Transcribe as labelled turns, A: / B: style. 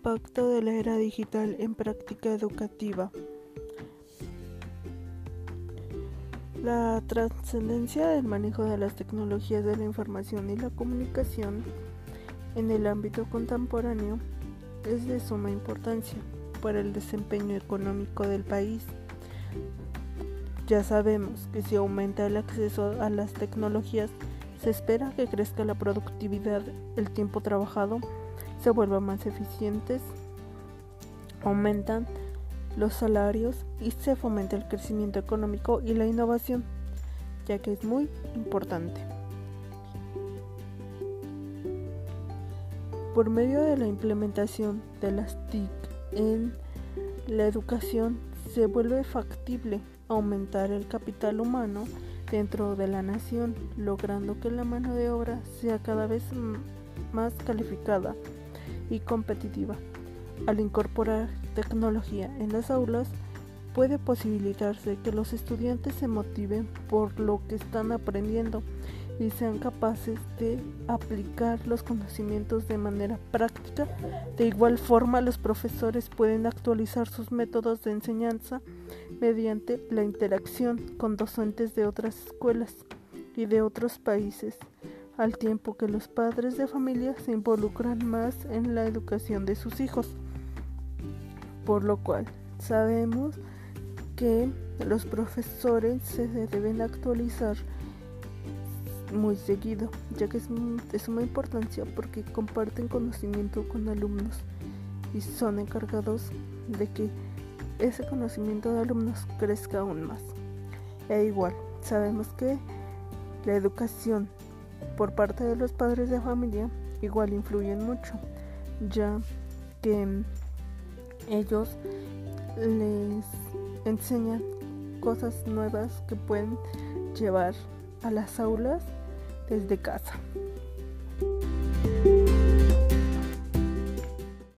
A: impacto de la era digital en práctica educativa. La trascendencia del manejo de las tecnologías de la información y la comunicación en el ámbito contemporáneo es de suma importancia para el desempeño económico del país. Ya sabemos que si aumenta el acceso a las tecnologías, se espera que crezca la productividad, el tiempo trabajado se vuelva más eficientes, aumentan los salarios y se fomenta el crecimiento económico y la innovación, ya que es muy importante. Por medio de la implementación de las TIC en la educación se vuelve factible aumentar el capital humano dentro de la nación, logrando que la mano de obra sea cada vez más calificada y competitiva. Al incorporar tecnología en las aulas, puede posibilitarse que los estudiantes se motiven por lo que están aprendiendo y sean capaces de aplicar los conocimientos de manera práctica. De igual forma, los profesores pueden actualizar sus métodos de enseñanza mediante la interacción con docentes de otras escuelas y de otros países, al tiempo que los padres de familia se involucran más en la educación de sus hijos por lo cual sabemos que los profesores se deben actualizar muy seguido, ya que es de suma importancia porque comparten conocimiento con alumnos y son encargados de que ese conocimiento de alumnos crezca aún más. E igual, sabemos que la educación por parte de los padres de familia igual influyen mucho, ya que ellos les enseñan cosas nuevas que pueden llevar a las aulas desde casa.